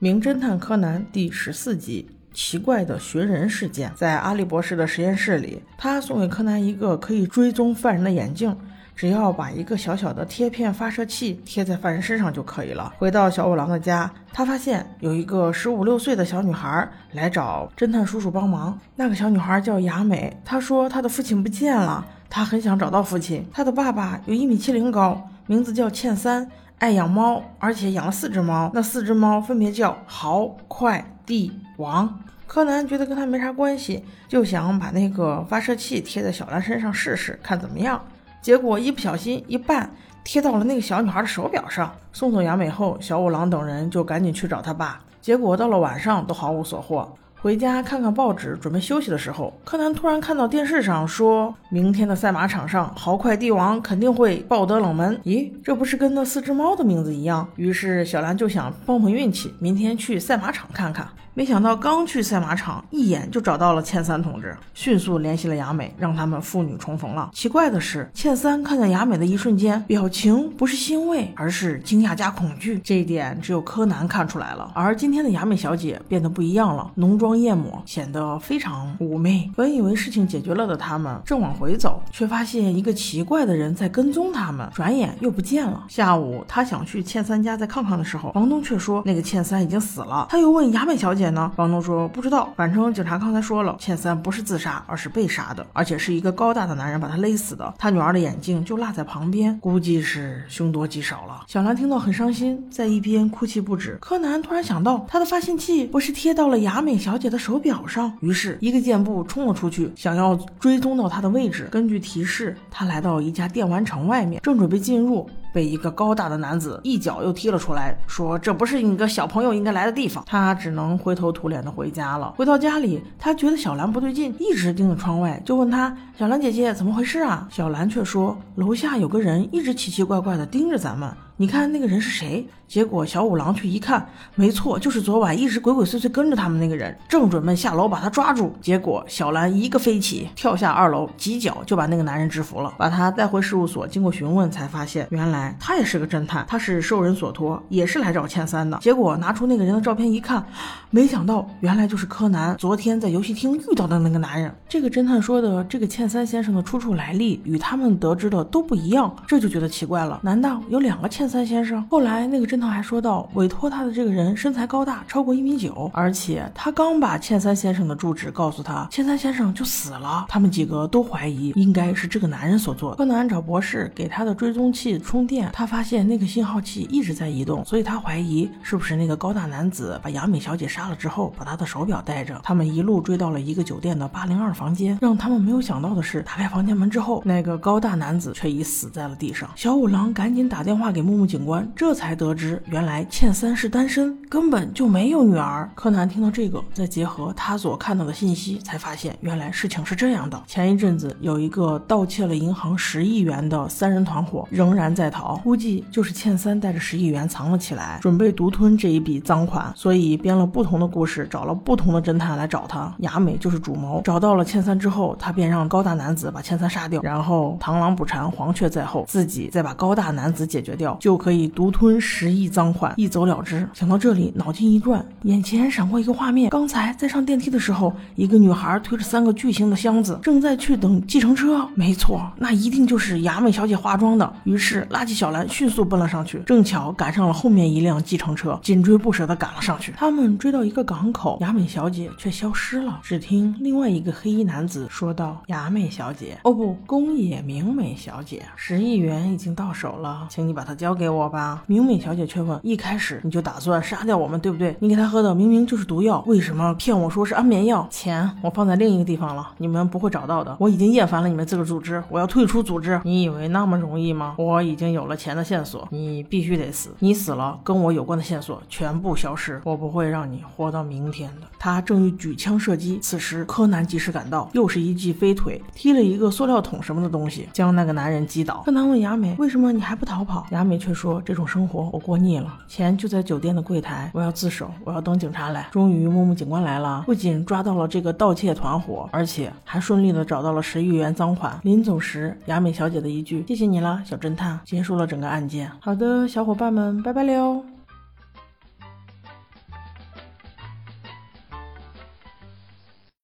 名侦探柯南第十四集：奇怪的寻人事件。在阿笠博士的实验室里，他送给柯南一个可以追踪犯人的眼镜，只要把一个小小的贴片发射器贴在犯人身上就可以了。回到小五郎的家，他发现有一个十五六岁的小女孩来找侦探叔叔帮忙。那个小女孩叫雅美，她说她的父亲不见了，她很想找到父亲。她的爸爸有一米七零高，名字叫欠三。爱养猫，而且养了四只猫。那四只猫分别叫豪、快、帝、王。柯南觉得跟他没啥关系，就想把那个发射器贴在小兰身上试试，看怎么样。结果一不小心一绊，贴到了那个小女孩的手表上。送走雅美后，小五郎等人就赶紧去找他爸。结果到了晚上都毫无所获。回家看看报纸，准备休息的时候，柯南突然看到电视上说，明天的赛马场上，豪快帝王肯定会抱得冷门。咦，这不是跟那四只猫的名字一样？于是小兰就想碰碰运气，明天去赛马场看看。没想到刚去赛马场，一眼就找到了欠三同志，迅速联系了雅美，让他们父女重逢了。奇怪的是，欠三看见雅美的一瞬间，表情不是欣慰，而是惊讶加恐惧。这一点只有柯南看出来了。而今天的雅美小姐变得不一样了，浓妆艳抹，显得非常妩媚。本以为事情解决了的他们，正往回走，却发现一个奇怪的人在跟踪他们，转眼又不见了。下午，他想去欠三家再看看的时候，房东却说那个欠三已经死了。他又问雅美小姐。房东说不知道，反正警察刚才说了，欠三不是自杀，而是被杀的，而且是一个高大的男人把他勒死的。他女儿的眼镜就落在旁边，估计是凶多吉少了。小兰听到很伤心，在一边哭泣不止。柯南突然想到，他的发信器不是贴到了雅美小姐的手表上，于是一个箭步冲了出去，想要追踪到她的位置。根据提示，他来到一家电玩城外面，正准备进入。被一个高大的男子一脚又踢了出来，说：“这不是你个小朋友应该来的地方。”他只能灰头土脸的回家了。回到家里，他觉得小兰不对劲，一直盯着窗外，就问他：“小兰姐姐，怎么回事啊？”小兰却说：“楼下有个人一直奇奇怪怪的盯着咱们。”你看那个人是谁？结果小五郎去一看，没错，就是昨晚一直鬼鬼祟祟跟着他们那个人，正准备下楼把他抓住。结果小兰一个飞起，跳下二楼，几脚就把那个男人制服了，把他带回事务所。经过询问，才发现原来他也是个侦探，他是受人所托，也是来找欠三的。结果拿出那个人的照片一看，没想到原来就是柯南昨天在游戏厅遇到的那个男人。这个侦探说的这个欠三先生的出处来历与他们得知的都不一样，这就觉得奇怪了。难道有两个三先生后来，那个侦探还说到，委托他的这个人身材高大，超过一米九，而且他刚把欠三先生的住址告诉他，欠三先生就死了。他们几个都怀疑，应该是这个男人所做。柯南找博士给他的追踪器充电，他发现那个信号器一直在移动，所以他怀疑是不是那个高大男子把雅美小姐杀了之后，把她的手表带着。他们一路追到了一个酒店的八零二房间，让他们没有想到的是，打开房间门之后，那个高大男子却已死在了地上。小五郎赶紧打电话给木。木警官这才得知，原来欠三是单身，根本就没有女儿。柯南听到这个，再结合他所看到的信息，才发现原来事情是这样的：前一阵子有一个盗窃了银行十亿元的三人团伙仍然在逃，估计就是欠三带着十亿元藏了起来，准备独吞这一笔赃款，所以编了不同的故事，找了不同的侦探来找他。雅美就是主谋，找到了欠三之后，他便让高大男子把欠三杀掉，然后螳螂捕蝉，黄雀在后，自己再把高大男子解决掉。就可以独吞十亿赃款，一走了之。想到这里，脑筋一转，眼前闪过一个画面：刚才在上电梯的时候，一个女孩推着三个巨型的箱子，正在去等计程车。没错，那一定就是雅美小姐化妆的。于是拉起小兰，迅速奔了上去，正巧赶上了后面一辆计程车，紧追不舍地赶了上去。他们追到一个港口，雅美小姐却消失了。只听另外一个黑衣男子说道：“雅美小姐，哦不，宫野明美小姐，十亿元已经到手了，请你把它交。”给我吧，明美小姐却问：“一开始你就打算杀掉我们，对不对？你给他喝的明明就是毒药，为什么骗我说是安眠药？钱我放在另一个地方了，你们不会找到的。我已经厌烦了你们这个组织，我要退出组织。你以为那么容易吗？我已经有了钱的线索，你必须得死。你死了，跟我有关的线索全部消失，我不会让你活到明天的。”他正欲举枪射击，此时柯南及时赶到，又是一记飞腿，踢了一个塑料桶什么的东西，将那个男人击倒。柯南问雅美：“为什么你还不逃跑？”雅美却。说这种生活我过腻了，钱就在酒店的柜台，我要自首，我要等警察来。终于木木警官来了，不仅抓到了这个盗窃团伙，而且还顺利的找到了十亿元赃款。临走时，雅美小姐的一句“谢谢你了，小侦探”，结束了整个案件。好的，小伙伴们，拜拜了哟。